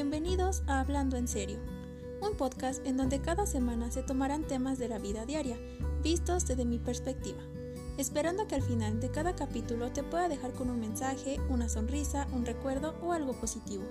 Bienvenidos a Hablando en Serio, un podcast en donde cada semana se tomarán temas de la vida diaria, vistos desde mi perspectiva, esperando que al final de cada capítulo te pueda dejar con un mensaje, una sonrisa, un recuerdo o algo positivo.